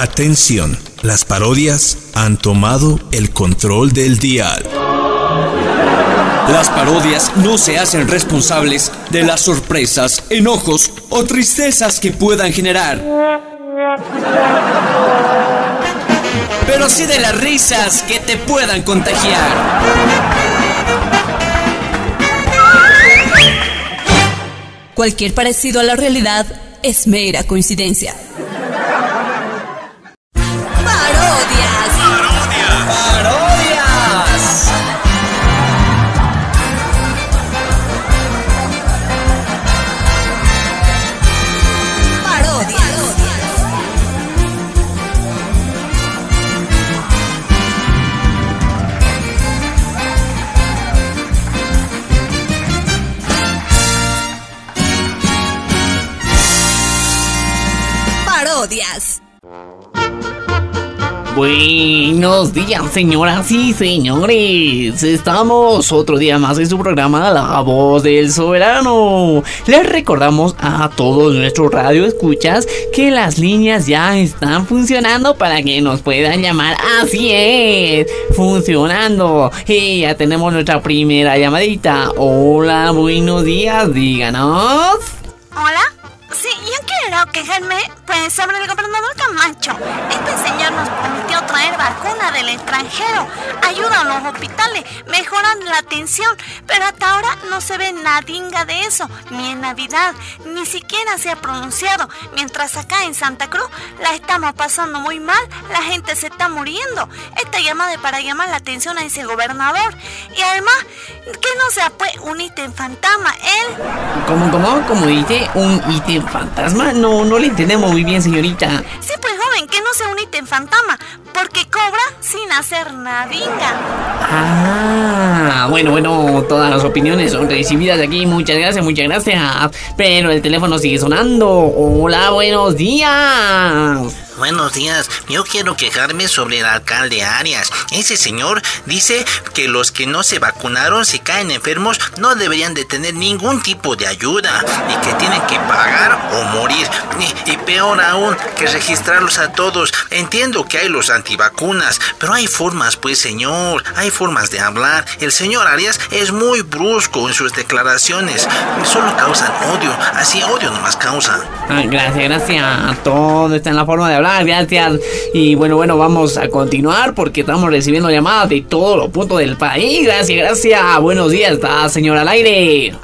Atención, las parodias han tomado el control del dial. Las parodias no se hacen responsables de las sorpresas, enojos o tristezas que puedan generar. Pero sí de las risas que te puedan contagiar. Cualquier parecido a la realidad es mera coincidencia. Buenos días, señoras y señores. Estamos otro día más en su programa La Voz del Soberano. Les recordamos a todos nuestros radio escuchas que las líneas ya están funcionando para que nos puedan llamar. Así es, funcionando. Y ya tenemos nuestra primera llamadita. Hola, buenos días, díganos. Hola. Quiero quejarme pues sobre el gobernador Camacho. Este señor nos prometió traer vacuna del extranjero, ayuda a los hospitales, mejoran la atención, pero hasta ahora no se ve nadinga de eso, ni en Navidad, ni siquiera se ha pronunciado. Mientras acá en Santa Cruz la estamos pasando muy mal, la gente se está muriendo. Esta llamada es para llamar la atención a ese gobernador. Y además, que no sea pues un ítem fantasma, él. ¿Cómo, cómo? ¿Cómo dice? ¿Un ítem fantasma? No, no le entendemos muy bien, señorita. Sí, pues joven, que no sea un ítem fantasma, porque cobra sin hacer nadinga. Ah, bueno, bueno, todas las opiniones son recibidas aquí. Muchas gracias, muchas gracias. Pero el teléfono sigue sonando. Hola, buenos días. Buenos días, yo quiero quejarme sobre el alcalde Arias. Ese señor dice que los que no se vacunaron, si caen enfermos, no deberían de tener ningún tipo de ayuda y que tienen que pagar o morir. Y, y peor aún, que registrarlos a todos. Entiendo que hay los antivacunas, pero hay formas, pues señor, hay formas de hablar. El señor Arias es muy brusco en sus declaraciones. Solo causan odio, así odio nomás causa. Ah, gracias, gracias. Todo está en la forma de hablar gracias. Y bueno, bueno, vamos a continuar porque estamos recibiendo llamadas de todos los puntos del país. Gracias, gracias. Buenos días, está señora al aire.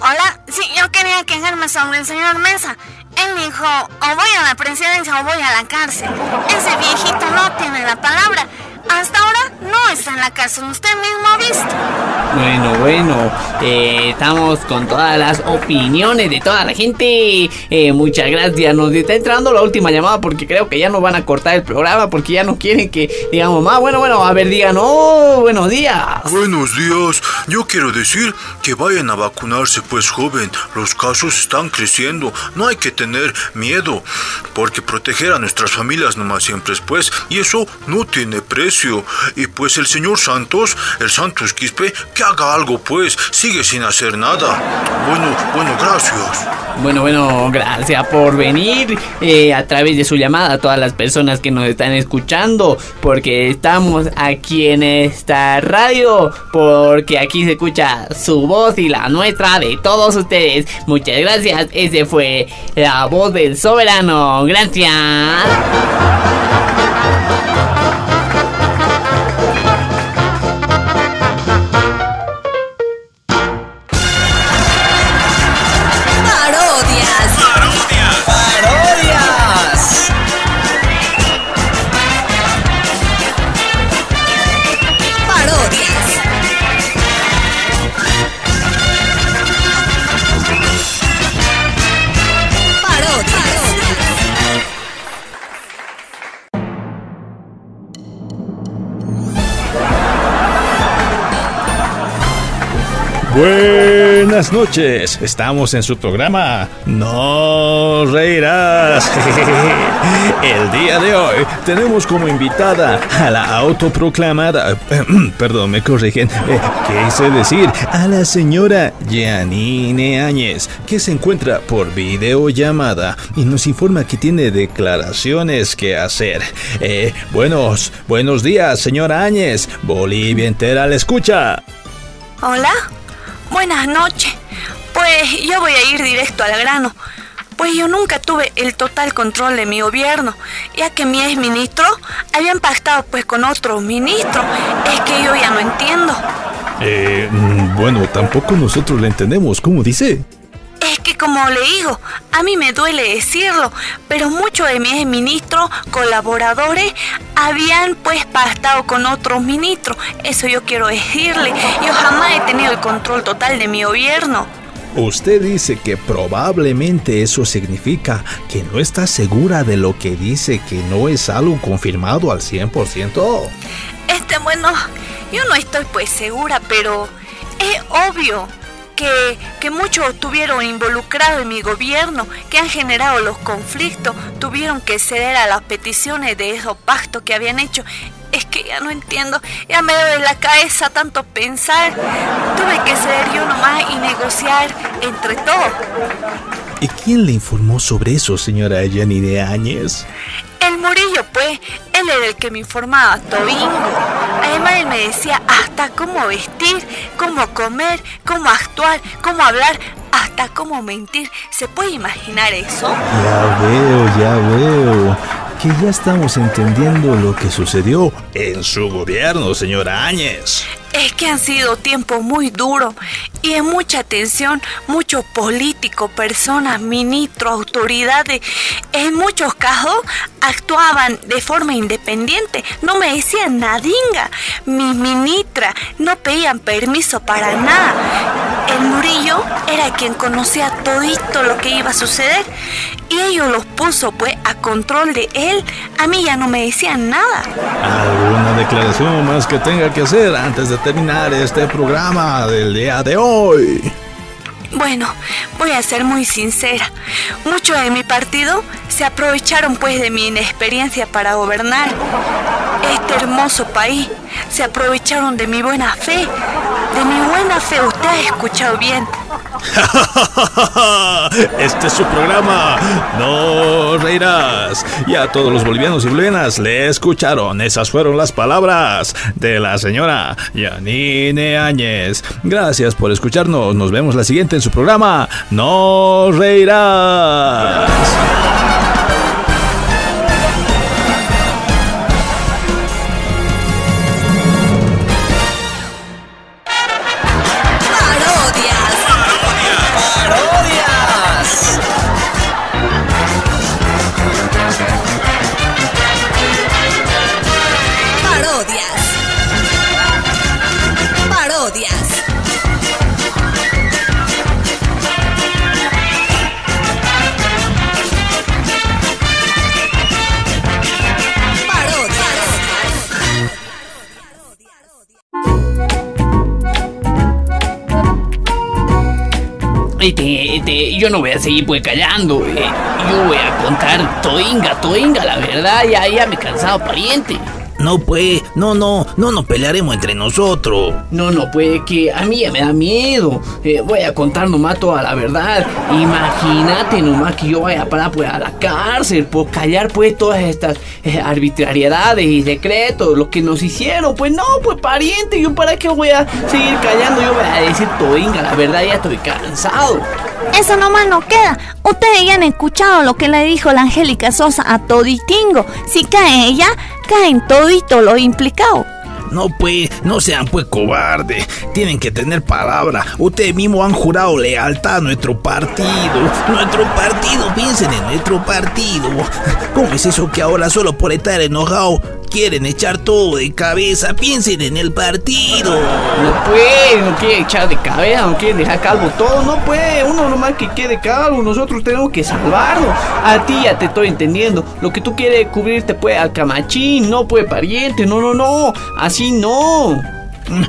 Hola, sí, yo quería quejarme sobre el señor Mesa. Él dijo, o voy a la presidencia o voy a la cárcel. Ese viejito no tiene la palabra. Hasta ahora no está en la cárcel, usted mismo ha visto. Bueno, bueno, eh, estamos con todas las opiniones de toda la gente. Eh, muchas gracias. Nos está entrando la última llamada porque creo que ya nos van a cortar el programa porque ya no quieren que digamos más. Bueno, bueno, a ver, digan, oh, buenos días. Buenos días. Yo quiero decir que vayan a vacunarse, pues joven. Los casos están creciendo. No hay que tener miedo porque proteger a nuestras familias nomás siempre es pues. Y eso no tiene precio. Y pues el señor Santos, el Santos Quispe, que haga algo pues, sigue sin hacer nada. Bueno, bueno, gracias. Bueno, bueno, gracias por venir eh, a través de su llamada a todas las personas que nos están escuchando, porque estamos aquí en esta radio, porque aquí se escucha su voz y la nuestra de todos ustedes. Muchas gracias, ese fue la voz del soberano. Gracias. Buenas noches. Estamos en su programa No Reirás. El día de hoy tenemos como invitada a la autoproclamada, perdón, me corrigen, eh, quise decir, a la señora Janine Áñez, que se encuentra por videollamada y nos informa que tiene declaraciones que hacer. Eh, buenos, buenos días, señora Áñez. Bolivia entera la escucha. Hola, buenas noches. Pues yo voy a ir directo al grano. Pues yo nunca tuve el total control de mi gobierno, ya que mi ex ministro habían pactado pues con otros ministros. Es que yo ya no entiendo. Eh, mm, bueno, tampoco nosotros le entendemos, ¿cómo dice? Es que como le digo, a mí me duele decirlo, pero muchos de mis ministros, colaboradores, habían pues pactado con otros ministros. Eso yo quiero decirle. Yo jamás he tenido el control total de mi gobierno. Usted dice que probablemente eso significa que no está segura de lo que dice, que no es algo confirmado al 100%. Este, bueno, yo no estoy pues segura, pero es obvio que, que muchos estuvieron involucrados en mi gobierno, que han generado los conflictos, tuvieron que ceder a las peticiones de esos pactos que habían hecho. Es que ya no entiendo, ya me duele la cabeza tanto pensar. Tuve que ceder yo nomás y negociar entre todos. ¿Y quién le informó sobre eso, señora de Áñez? El Murillo, pues, él era el que me informaba todingo. Además, él me decía hasta cómo vestir, cómo comer, cómo actuar, cómo hablar, hasta cómo mentir. ¿Se puede imaginar eso? Ya veo, ya veo. Que ya estamos entendiendo lo que sucedió en su gobierno, señora Áñez. Es que han sido tiempos muy duros y en mucha tensión, muchos políticos, personas, ministros, autoridades, en muchos casos actuaban de forma independiente, no me decían nadinga, mis ministras no pedían permiso para nada. El Murillo era quien conocía todito lo que iba a suceder y ellos los puso pues a control de él. A mí ya no me decían nada. ¿Alguna declaración más que tenga que hacer antes de terminar este programa del día de hoy? Bueno, voy a ser muy sincera. Muchos de mi partido se aprovecharon pues de mi inexperiencia para gobernar este hermoso país. Se aprovecharon de mi buena fe. De mi buena fe, usted ha escuchado bien. Este es su programa. No reirás. Y a todos los bolivianos y bolivianas le escucharon. Esas fueron las palabras de la señora Yanine Áñez. Gracias por escucharnos. Nos vemos la siguiente en su programa. No reirás. Yo no voy a seguir pues callando. eh. Yo voy a contar toinga, toinga, la verdad, ya, ya me he cansado, pariente. No, pues, no, no, no nos pelearemos entre nosotros. No, no, pues que a mí ya me da miedo. Eh, voy a contar nomás toda la verdad. Imagínate nomás que yo vaya a parar pues a la cárcel por callar pues todas estas eh, arbitrariedades y decretos, lo que nos hicieron. Pues no, pues pariente, yo para qué voy a seguir callando, yo voy a decir toinga, la verdad ya estoy cansado. Eso nomás no queda. Ustedes ya han escuchado lo que le dijo la Angélica Sosa a Toditingo. Si cae ella, caen todito los implicados. No, pues, no sean pues cobardes. Tienen que tener palabra. Ustedes mismos han jurado lealtad a nuestro partido. Nuestro partido, piensen en nuestro partido. ¿Cómo es eso que ahora solo por estar enojado quieren echar todo de cabeza? Piensen en el partido. No puede, no quiere echar de cabeza, no quiere dejar calvo todo, no puede, uno nomás que quede calvo, nosotros tenemos que salvarlo. A ti ya te estoy entendiendo, lo que tú quieres cubrirte puede al camachín, no puede pariente, no, no, no, así no.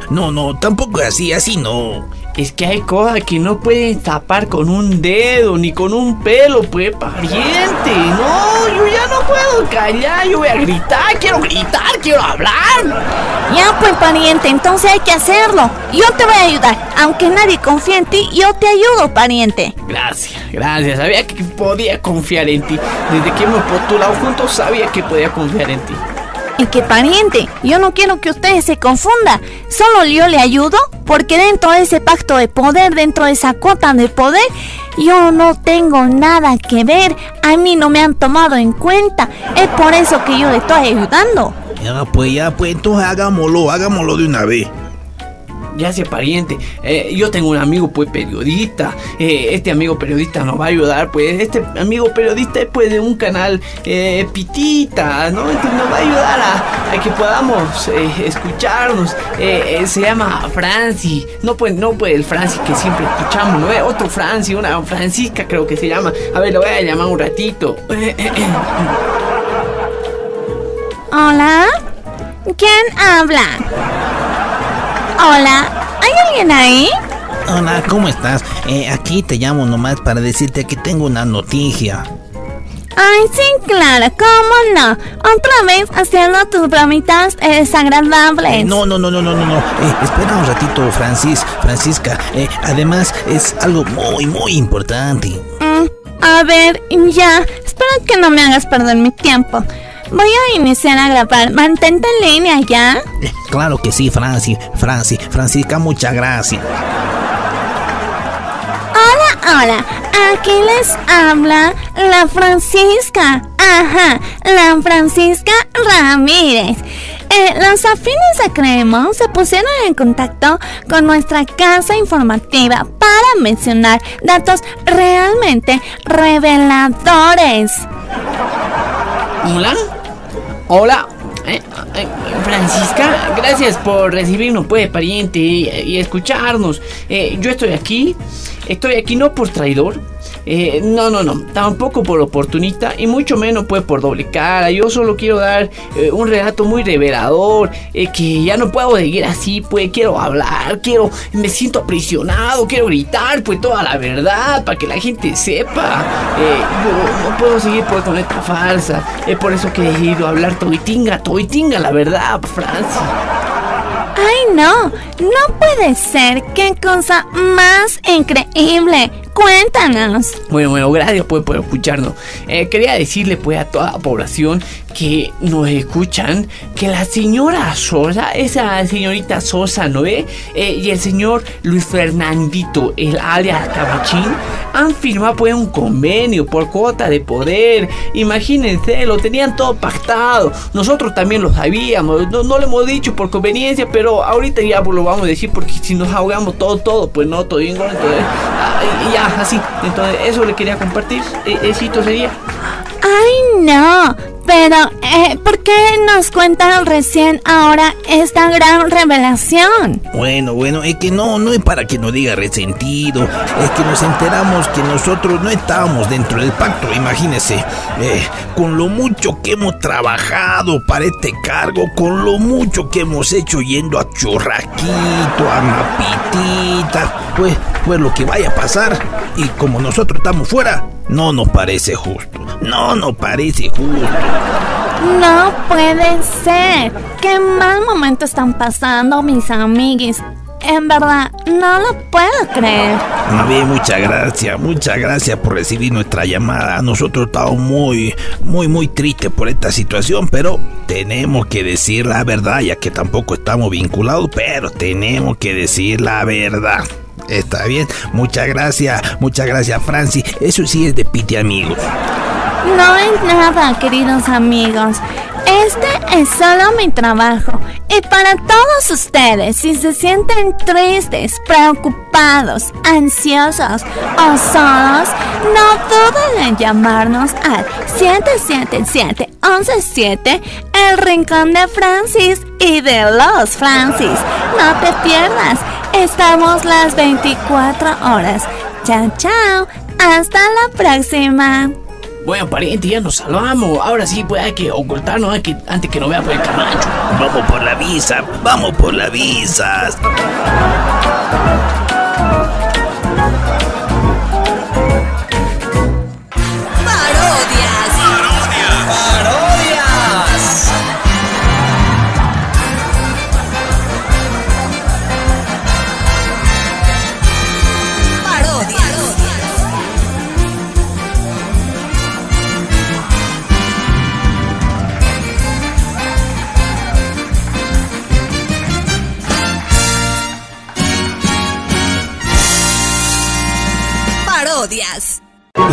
No, no, tampoco así, así no. Es que hay cosas que no pueden tapar con un dedo ni con un pelo, pues, pariente. No, yo ya no puedo callar, yo voy a gritar, quiero gritar, quiero hablar. Ya pues pariente, entonces hay que hacerlo. Yo te voy a ayudar. Aunque nadie confía en ti, yo te ayudo, pariente. Gracias, gracias. Sabía que podía confiar en ti. Desde que hemos postulado juntos, sabía que podía confiar en ti. Y que pariente, yo no quiero que usted se confunda. Solo yo le ayudo porque dentro de ese pacto de poder, dentro de esa cuota de poder, yo no tengo nada que ver. A mí no me han tomado en cuenta. Es por eso que yo le estoy ayudando. Ya, pues, ya, pues, entonces hagámoslo, hagámoslo de una vez. Ya sea pariente, eh, yo tengo un amigo pues periodista, eh, este amigo periodista nos va a ayudar, pues este amigo periodista es pues de un canal eh, pitita, ¿no? Entonces nos va a ayudar a, que podamos escucharnos, se llama Franci, no pues, no pues el Franci que siempre escuchamos, ¿no? Otro Franci, una Francisca creo que se llama, a ver, lo voy a llamar un ratito. Hola. ¿Quién habla? Hola. ¿Hay alguien ahí? Hola, ¿cómo estás? Eh, aquí te llamo nomás para decirte que tengo una noticia. Ay, sí, claro, ¿cómo no? Otra vez haciendo tus bromitas eh, desagradables. Eh, no, no, no, no, no, no, no. Eh, espera un ratito, Francis, Francisca. Además, es algo muy, muy importante. Mm, a ver, ya. Espero que no me hagas perder mi tiempo. Voy a iniciar a grabar. Mantente en línea ya. Claro que sí, Francis, Francis, Francisca, muchas gracias. Hola, hola. Aquí les habla la Francisca. Ajá, la Francisca Ramírez. Eh, los afines de Cremo se pusieron en contacto con nuestra casa informativa para mencionar datos realmente reveladores. Hola. Hola. Eh, eh, Francisca, gracias por recibirnos, pues, pariente, y, y escucharnos. Eh, yo estoy aquí, estoy aquí no por traidor, eh, no, no, no, tampoco por oportunista y mucho menos pues por doble cara. Yo solo quiero dar eh, un relato muy revelador, eh, que ya no puedo seguir así, pues quiero hablar, quiero, me siento aprisionado, quiero gritar pues toda la verdad para que la gente sepa. Eh, yo no puedo seguir pues con esta farsa, es por eso que he decidido hablar toitinga, toitinga la verdad, Francia. Ay, no, no puede ser. Qué cosa más increíble. Cuéntanos. Bueno, bueno, gracias pues por escucharnos. Eh, quería decirle pues a toda la población que nos escuchan que la señora Sosa, esa señorita Sosa, ¿no ve? Eh, y el señor Luis Fernandito, el alias Cabachín, han firmado pues un convenio por cuota de poder. Imagínense, lo tenían todo pactado. Nosotros también lo sabíamos, no, no lo hemos dicho por conveniencia, pero ahorita ya pues, lo vamos a decir porque si nos ahogamos todo, todo, pues no, todo bien, entonces, ah, ya, así. Entonces, eso le quería compartir. Eh, Éxito sería. Ay, no. Pero, eh, ¿por qué nos cuentan recién ahora esta gran revelación? Bueno, bueno, es que no, no es para que nos diga resentido, es que nos enteramos que nosotros no estábamos dentro del pacto, imagínese, eh, con lo mucho que hemos trabajado para este cargo, con lo mucho que hemos hecho yendo a Churraquito, a Mapitita, pues, pues lo que vaya a pasar, y como nosotros estamos fuera, no nos parece justo, no nos parece justo. No puede ser. Qué mal momento están pasando mis amiguis. En verdad, no lo puedo creer. Bien, muchas gracias, muchas gracias por recibir nuestra llamada. Nosotros estamos muy, muy, muy tristes por esta situación, pero tenemos que decir la verdad, ya que tampoco estamos vinculados, pero tenemos que decir la verdad. Está bien, muchas gracias, muchas gracias, Francis. Eso sí es de piti amigos. No es nada, queridos amigos. Este es solo mi trabajo. Y para todos ustedes, si se sienten tristes, preocupados, ansiosos o solos, no duden en llamarnos al 777-117, el rincón de Francis y de los Francis. No te pierdas, estamos las 24 horas. Chao, chao. Hasta la próxima. Bueno, pariente, ya nos salvamos. Ahora sí, pues hay que ocultarnos hay que, antes que nos vea por el Camacho. Vamos por la visa, vamos por la visa.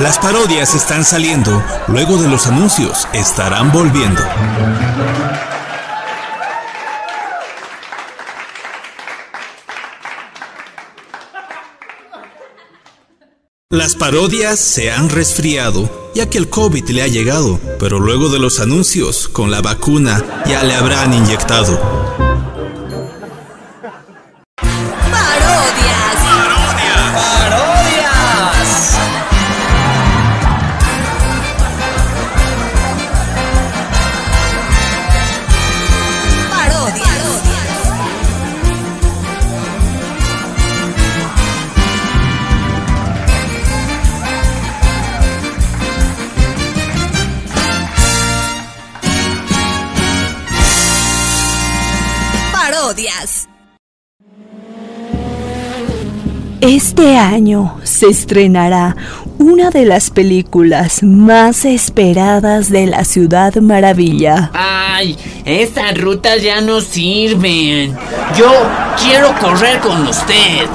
Las parodias están saliendo, luego de los anuncios estarán volviendo. Las parodias se han resfriado, ya que el COVID le ha llegado, pero luego de los anuncios, con la vacuna, ya le habrán inyectado. Este año se estrenará una de las películas más esperadas de la Ciudad Maravilla. Ay, estas rutas ya no sirven. Yo quiero correr con usted.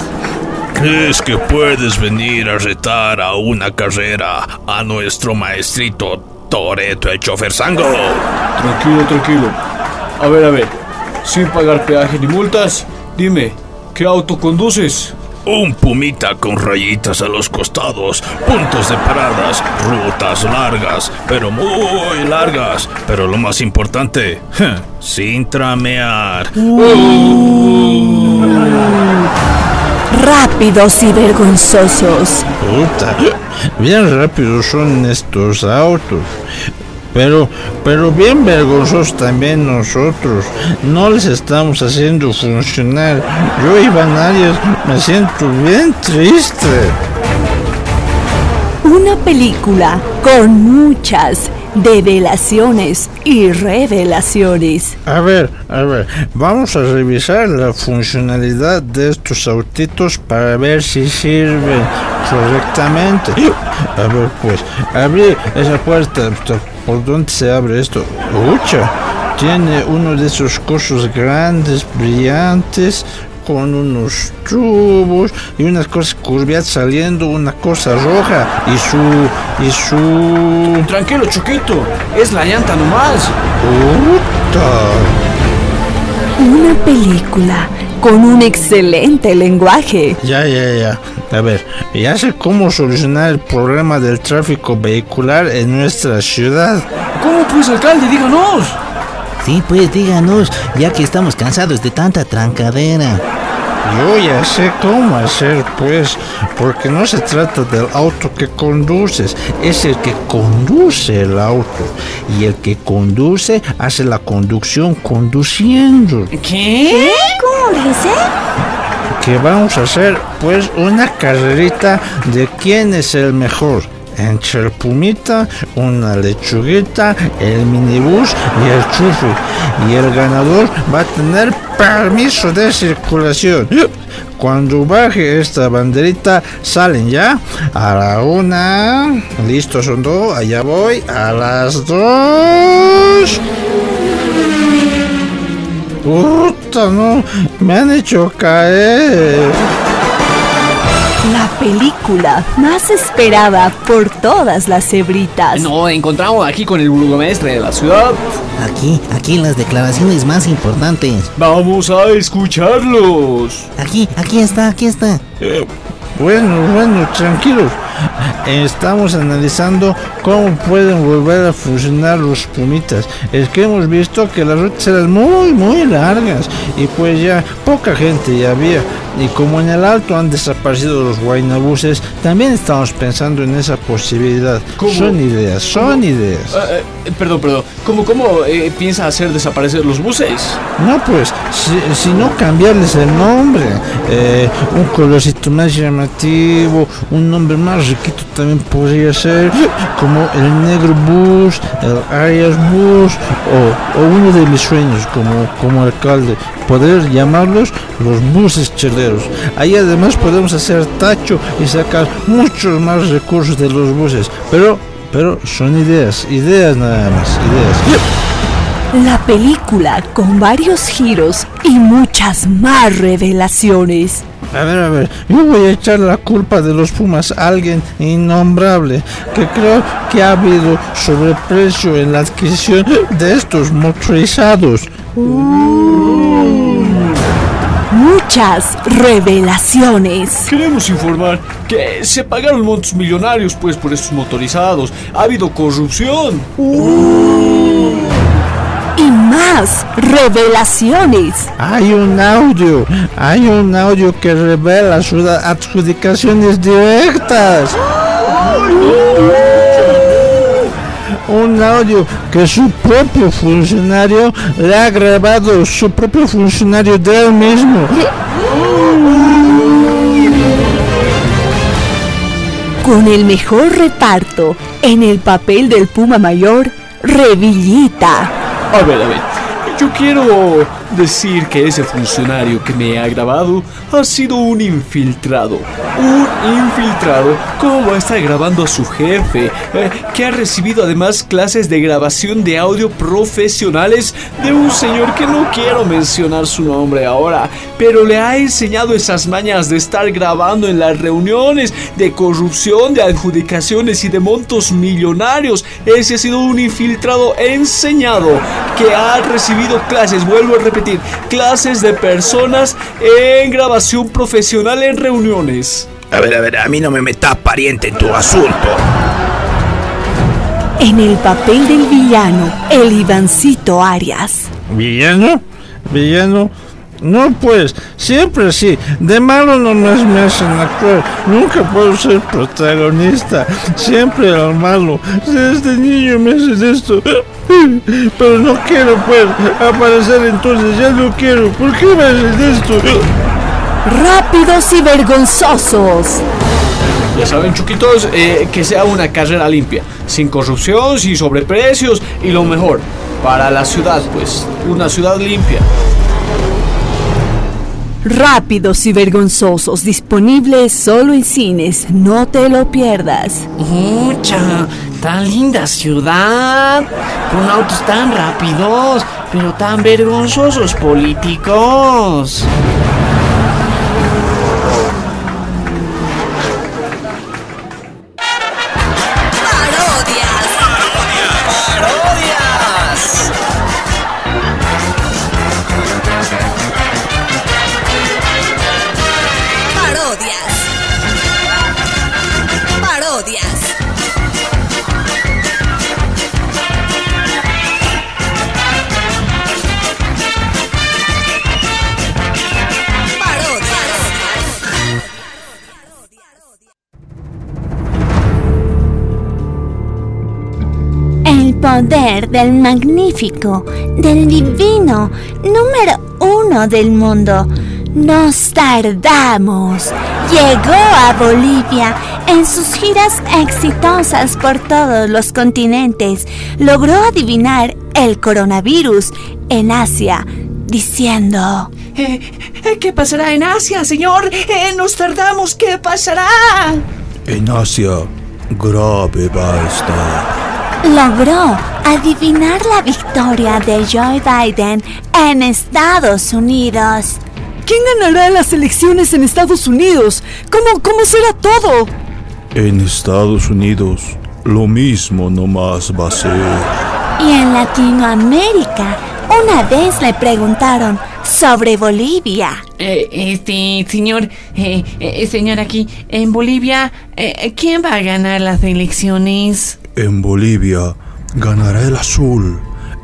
¿Crees que puedes venir a retar a una carrera a nuestro maestrito Toreto el chofer Sango? Tranquilo, tranquilo. A ver, a ver. Sin pagar peaje ni multas, dime, ¿qué auto conduces? Un pumita con rayitas a los costados, puntos de paradas, rutas largas, pero muy largas. Pero lo más importante, sin tramear. Rápidos y vergonzosos. Puta, bien rápidos son estos autos. Pero, pero bien vergonzosos también nosotros. No les estamos haciendo funcionar. Yo, Iván Arias, me siento bien triste. Una película con muchas develaciones y revelaciones. A ver, a ver, vamos a revisar la funcionalidad de estos autitos para ver si sirven correctamente. A ver, pues, abrir esa puerta. ¿Por dónde se abre esto? ¡Ucha! Tiene uno de esos cosos grandes, brillantes, con unos tubos y unas cosas curviadas saliendo, una cosa roja y su. y su. Tranquilo, Choquito. Es la llanta nomás. ¡Puta! Una película con un excelente lenguaje. Ya, ya, ya. A ver, ya sé cómo solucionar el problema del tráfico vehicular en nuestra ciudad. ¿Cómo pues, alcalde? Díganos. Sí, pues díganos, ya que estamos cansados de tanta trancadera. Yo ya sé cómo hacer, pues, porque no se trata del auto que conduces, es el que conduce el auto. Y el que conduce hace la conducción conduciendo. ¿Qué? ¿Cómo dice? Que vamos a hacer, pues, una carrerita de quién es el mejor. Entre el Pumita, una lechuguita, el minibús y el chufi. Y el ganador va a tener permiso de circulación. Cuando baje esta banderita, salen ya. A la una. Listo, son dos. Allá voy. A las dos. Puta, no. Me han hecho caer. La película más esperada por todas las cebritas. Nos encontramos aquí con el burgomestre de la ciudad. Aquí, aquí las declaraciones más importantes. Vamos a escucharlos. Aquí, aquí está, aquí está. Eh, bueno, bueno, tranquilos. Estamos analizando cómo pueden volver a funcionar los pumitas. Es que hemos visto que las rutas eran muy, muy largas y pues ya poca gente ya había. Y como en el alto han desaparecido los guaynabuses, también estamos pensando en esa posibilidad. ¿Cómo? Son ideas, son ideas. Eh, eh, perdón, perdón. ¿Cómo, cómo eh, piensa hacer desaparecer los buses? No, pues, si, si no cambiarles el nombre, eh, un colorcito más llamativo, un nombre más riquito también podría ser, como el negro bus, el Arias bus, o, o uno de mis sueños como, como alcalde, poder llamarlos los buses cheleros. Ahí además podemos hacer tacho y sacar muchos más recursos de los buses, pero, pero son ideas, ideas nada más, ideas. La película con varios giros y muchas más revelaciones. A ver, a ver, yo voy a echar la culpa de los Pumas a alguien innombrable que creo que ha habido sobreprecio en la adquisición de estos motorizados. Muchas revelaciones. Queremos informar que se pagaron montos millonarios pues por estos motorizados. Ha habido corrupción. Y más revelaciones. Hay un audio, hay un audio que revela sus adjudicaciones directas. Un audio que su propio funcionario le ha grabado, su propio funcionario de él mismo. Con el mejor reparto en el papel del Puma Mayor, Revillita. A ver, a ver. Yo quiero decir que ese funcionario que me ha grabado ha sido un infiltrado. Un infiltrado como está grabando a su jefe, eh, que ha recibido además clases de grabación de audio profesionales de un señor que no quiero mencionar su nombre ahora, pero le ha enseñado esas mañas de estar grabando en las reuniones, de corrupción, de adjudicaciones y de montos millonarios. Ese ha sido un infiltrado enseñado que ha recibido clases, vuelvo a repetir, clases de personas en grabación profesional en reuniones. A ver, a ver, a mí no me metas pariente en tu asunto. En el papel del villano, el Ivancito Arias. ¿Villano? ¿Villano? No, pues, siempre así. De malo nomás me hacen actuar. Nunca puedo ser protagonista. Siempre al malo. Desde niño me hacen esto. Pero no quiero, pues, aparecer entonces. Ya no quiero. ¿Por qué me hacen esto? Rápidos y vergonzosos. Ya saben, chuquitos, eh, que sea una carrera limpia, sin corrupción, sin sobreprecios y lo mejor, para la ciudad, pues, una ciudad limpia. Rápidos y vergonzosos, disponibles solo en cines. No te lo pierdas. Mucha, tan linda ciudad, con autos tan rápidos, pero tan vergonzosos políticos. Poder del magnífico, del divino, número uno del mundo. Nos tardamos. Llegó a Bolivia en sus giras exitosas por todos los continentes. Logró adivinar el coronavirus en Asia, diciendo... Eh, eh, ¿Qué pasará en Asia, señor? Eh, nos tardamos, ¿qué pasará? En Asia, grave va a estar. Logró adivinar la victoria de Joe Biden en Estados Unidos. ¿Quién ganará las elecciones en Estados Unidos? ¿Cómo, cómo será todo? En Estados Unidos, lo mismo nomás va a ser. Y en Latinoamérica, una vez le preguntaron sobre Bolivia. Eh, este, señor, eh, eh, señor aquí, en Bolivia, eh, ¿quién va a ganar las elecciones? En Bolivia ganará el azul,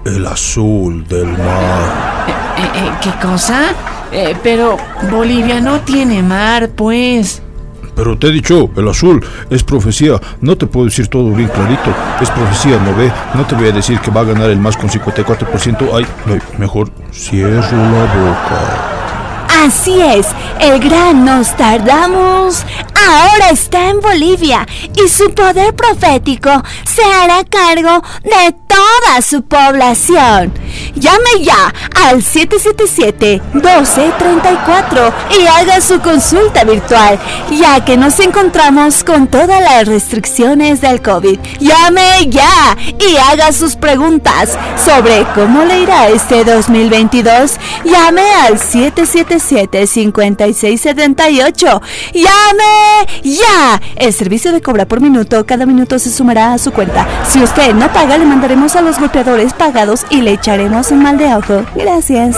el azul del mar. Eh, eh, ¿Qué cosa? Eh, pero Bolivia no tiene mar, pues. Pero te he dicho, el azul es profecía. No te puedo decir todo bien clarito. Es profecía, ¿no ve? No te voy a decir que va a ganar el más con 54%. Ay, ay, mejor cierro la boca. Así es, el gran Nostradamus ahora está en Bolivia y su poder profético se hará cargo de toda su población. Llame ya al 777-1234 y haga su consulta virtual, ya que nos encontramos con todas las restricciones del COVID. Llame ya y haga sus preguntas sobre cómo le irá este 2022. Llame al 777-5678. ¡Llame ya! El servicio de cobra por minuto, cada minuto se sumará a su cuenta. Si usted no paga, le mandaremos a los golpeadores pagados y le echaremos un mal de ojo. Gracias.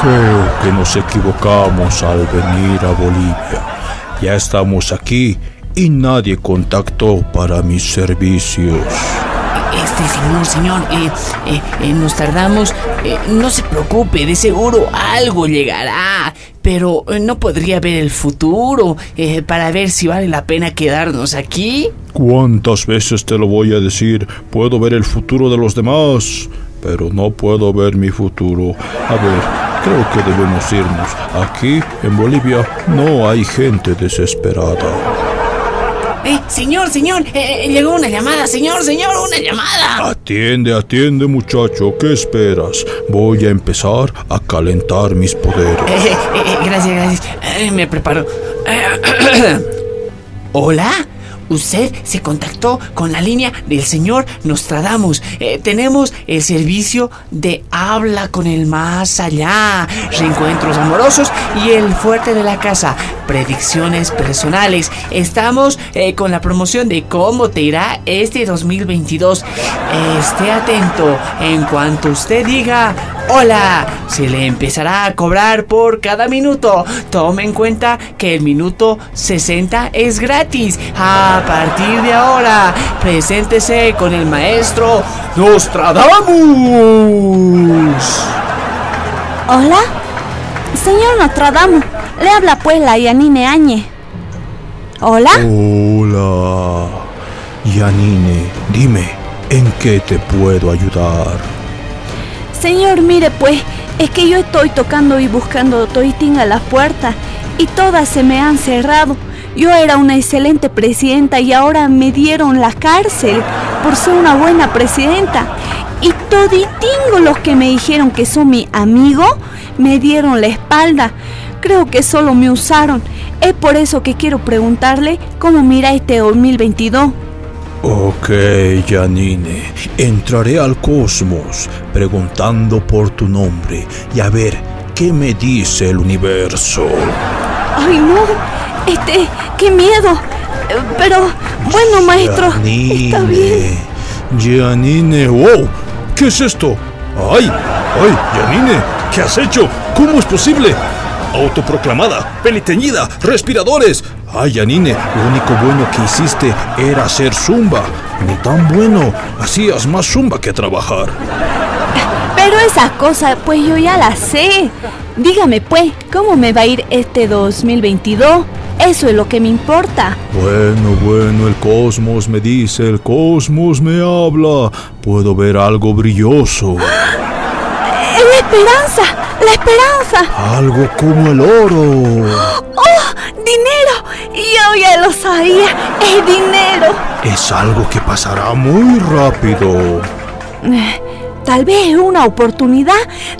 Creo que nos equivocamos al venir a Bolivia. Ya estamos aquí y nadie contactó para mis servicios. Señor, señor, eh, eh, eh, nos tardamos. No se preocupe, de seguro algo llegará. Pero no podría ver el futuro para ver si vale la pena quedarnos aquí. ¿Cuántas veces te lo voy a decir? Puedo ver el futuro de los demás, pero no puedo ver mi futuro. A ver, creo que debemos irnos. Aquí, en Bolivia, no hay gente desesperada. Eh, señor, señor, eh, eh, llegó una llamada, señor, señor, una llamada. Atiende, atiende muchacho, ¿qué esperas? Voy a empezar a calentar mis poderes. Eh, gracias, gracias. Me preparo. Hola. Usted se contactó con la línea del señor Nostradamus. Eh, tenemos el servicio de habla con el más allá, reencuentros amorosos y el fuerte de la casa, predicciones personales. Estamos eh, con la promoción de cómo te irá este 2022. Esté atento. En cuanto usted diga hola, se le empezará a cobrar por cada minuto. Tome en cuenta que el minuto 60 es gratis. A partir de ahora, preséntese con el maestro Nostradamus. ¿Hola? Señor Nostradamus, le habla pues la Yanine Añe. ¿Hola? Hola. Yanine, dime, ¿en qué te puedo ayudar? Señor, mire pues, es que yo estoy tocando y buscando toitín a la puerta y todas se me han cerrado. Yo era una excelente presidenta y ahora me dieron la cárcel por ser una buena presidenta. Y toditingo los que me dijeron que son mi amigo me dieron la espalda. Creo que solo me usaron. Es por eso que quiero preguntarle cómo mira este 2022. Ok, Janine, entraré al cosmos preguntando por tu nombre y a ver qué me dice el universo. Ay, no. Este, qué miedo. Pero, bueno, maestro, está bien. Janine, Janine, wow, ¿qué es esto? ¡Ay! ¡Ay, Janine! ¿Qué has hecho? ¿Cómo es posible? Autoproclamada, peliteñida, respiradores. Ay, Janine, lo único bueno que hiciste era hacer zumba. Ni tan bueno, hacías más zumba que trabajar. Pero esas cosas, pues yo ya las sé. Dígame, pues, ¿cómo me va a ir este 2022? Eso es lo que me importa. Bueno, bueno, el cosmos me dice, el cosmos me habla. Puedo ver algo brilloso. ¡Eh, ¡La esperanza! ¡La esperanza! Algo como el oro. ¡Oh! ¡Dinero! Yo ya lo sabía. ¡Es dinero! Es algo que pasará muy rápido. Eh, Tal vez es una oportunidad.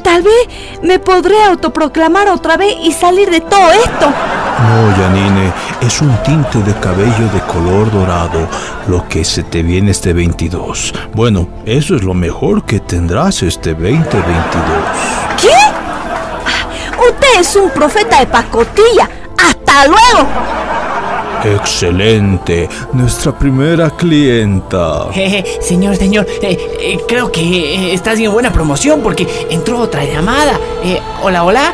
Tal vez me podré autoproclamar otra vez y salir de todo esto. No, Janine, es un tinte de cabello de color dorado lo que se te viene este 22. Bueno, eso es lo mejor que tendrás este 2022. ¿Qué? Usted es un profeta de pacotilla. ¡Hasta luego! Excelente, nuestra primera clienta. Jeje, señor, señor, eh, eh, creo que eh, está haciendo buena promoción porque entró otra llamada. Eh, hola, hola,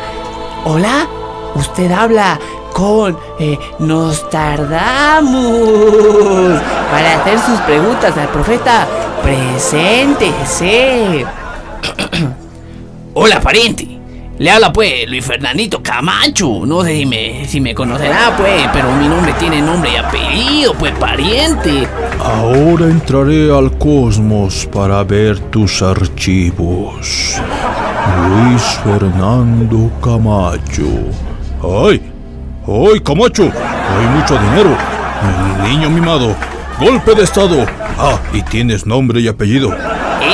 hola, usted habla con eh, Nos tardamos para hacer sus preguntas al profeta. Preséntese. hola, pariente. Le habla pues Luis Fernandito Camacho. No sé si me, si me conocerá pues, pero mi nombre tiene nombre y apellido, pues pariente. Ahora entraré al cosmos para ver tus archivos. Luis Fernando Camacho. ¡Ay! ¡Ay, Camacho! Hay mucho dinero. El niño mimado. Golpe de estado. Ah, y tienes nombre y apellido.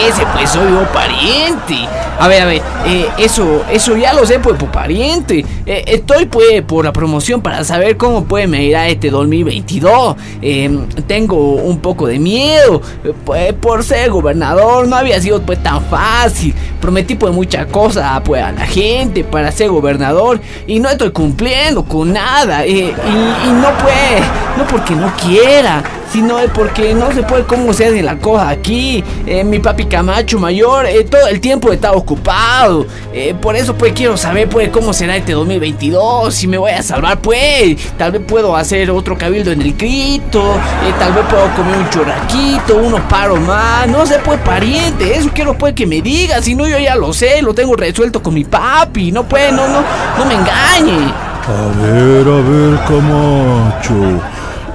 Ese pues soy yo pariente. A ver, a ver, eh, eso, eso ya lo sé pues por pariente. Eh, estoy pues por la promoción para saber cómo puede me a este 2022. Eh, tengo un poco de miedo. eh, pues por ser gobernador no había sido pues tan fácil. Prometí pues muchas cosas pues a la gente para ser gobernador y no estoy cumpliendo con nada. y, y no pues, no porque no quiera sino es porque no se puede cómo se hace la cosa aquí. Eh, mi papi Camacho mayor eh, todo el tiempo está ocupado. Eh, por eso pues quiero saber pues cómo será este 2022. Si me voy a salvar pues. Tal vez puedo hacer otro cabildo en el Crito. eh, tal vez puedo comer un churraquito, unos paros más. No sé pues pariente. Eso quiero pues que me diga. Si no yo ya lo sé. Lo tengo resuelto con mi papi. No pues, no, no, no me engañe. A ver, a ver, Camacho.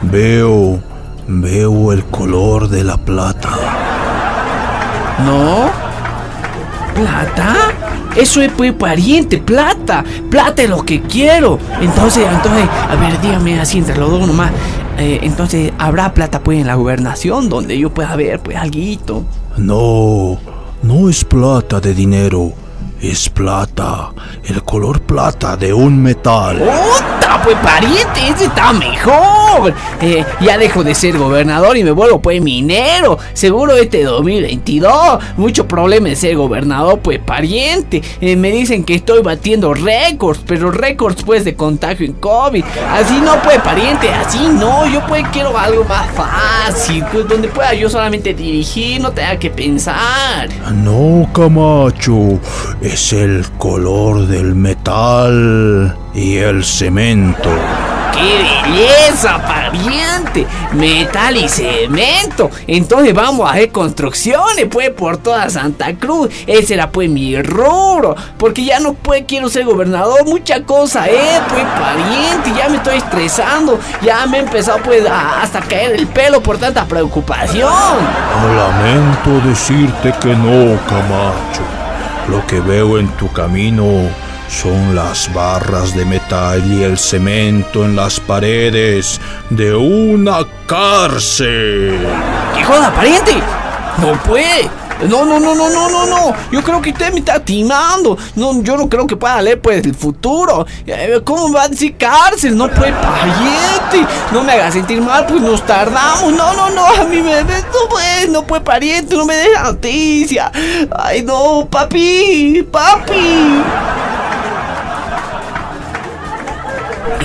Veo, veo el color de la plata. ¿No? ¿Plata? Eso es pues pariente, plata. Plata es lo que quiero. Entonces, entonces, a ver, dígame así entre los dos nomás. Eh, entonces, ¿habrá plata pues en la gobernación donde yo pueda ver pues alguito? No, no es plata de dinero. Es plata, el color plata de un metal. ¡Otra! Pues pariente, ese está mejor. Eh, ya dejo de ser gobernador y me vuelvo pues minero. Seguro este 2022. Mucho problema de ser gobernador, pues pariente. Eh, me dicen que estoy batiendo récords, pero récords pues de contagio en COVID. Así no, pues pariente, así no. Yo pues quiero algo más fácil, pues donde pueda yo solamente dirigir, no tenga que pensar. No, Camacho, es el color del metal y el cemento. ¡Qué belleza, pariente! Metal y cemento. Entonces vamos a hacer construcciones, pues, por toda Santa Cruz. Ese era, pues, mi rubro. Porque ya no, pues, quiero ser gobernador. Mucha cosa, eh, pues, pariente. Ya me estoy estresando. Ya me he empezado, pues, a- hasta caer el pelo por tanta preocupación. Lamento decirte que no, Camacho. Lo que veo en tu camino son las barras de metal y el cemento en las paredes de una cárcel. ¡Qué joda, pariente! No puede. No, no, no, no, no, no, no. Yo creo que usted me está timando. No, yo no creo que pueda leer pues el futuro. Eh, ¿Cómo va a decir cárcel? No puede, pariente. No me haga sentir mal, pues nos tardamos. No, no, no. A mí me no puede, no puede, pariente. No me deja noticia. Ay, no, papi, papi.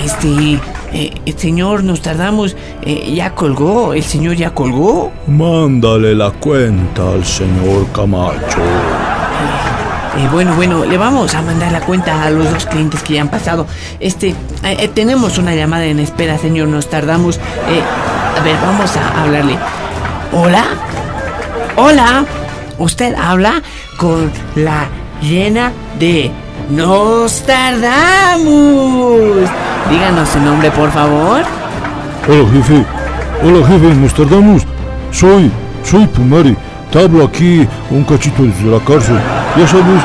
Este, eh, señor, nos tardamos. eh, ya colgó. El señor ya colgó. Mándale la cuenta al señor Camacho. Eh, bueno, bueno, le vamos a mandar la cuenta a los dos clientes que ya han pasado. Este, eh, eh, tenemos una llamada en espera, señor, nos tardamos. Eh, a ver, vamos a hablarle. Hola, hola, usted habla con la llena de Nos tardamos. Díganos su nombre, por favor. Hola jefe, hola jefe, nos tardamos. Soy, soy Pumari. Te hablo aquí un cachito desde la cárcel. Ya sabes,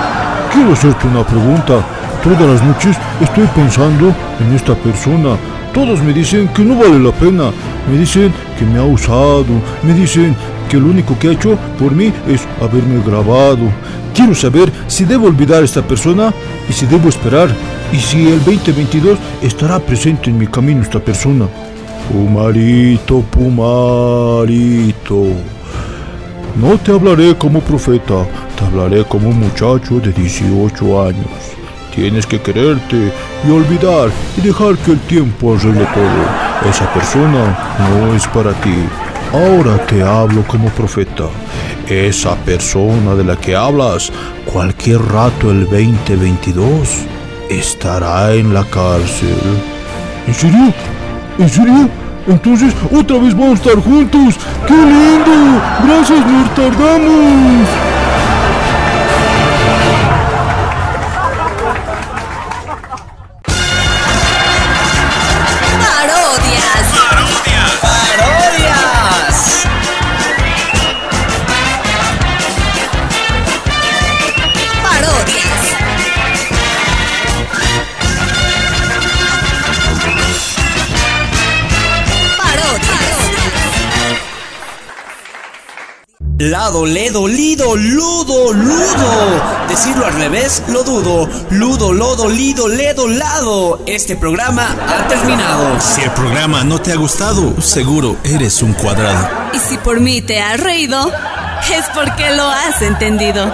quiero hacerte una pregunta. Todas las noches estoy pensando en esta persona. Todos me dicen que no vale la pena. Me dicen que me ha usado. Me dicen que lo único que ha hecho por mí es haberme grabado. Quiero saber si debo olvidar a esta persona y si debo esperar. Y si el 2022 estará presente en mi camino esta persona. Pumarito, Pumarito. No te hablaré como profeta, te hablaré como un muchacho de 18 años. Tienes que quererte y olvidar y dejar que el tiempo arregle todo. Esa persona no es para ti. Ahora te hablo como profeta. Esa persona de la que hablas, cualquier rato el 2022, estará en la cárcel. ¿En serio? ¿En serio? Entonces, otra vez vamos a estar juntos. ¡Qué lindo! ¡Gracias, nos tardamos! Lado, ledo, lido, ludo, ludo. Decirlo al revés, lo dudo. Ludo, lodo, lido, ledo, lado. Este programa ha terminado. Si el programa no te ha gustado, seguro eres un cuadrado. Y si por mí te has reído, es porque lo has entendido.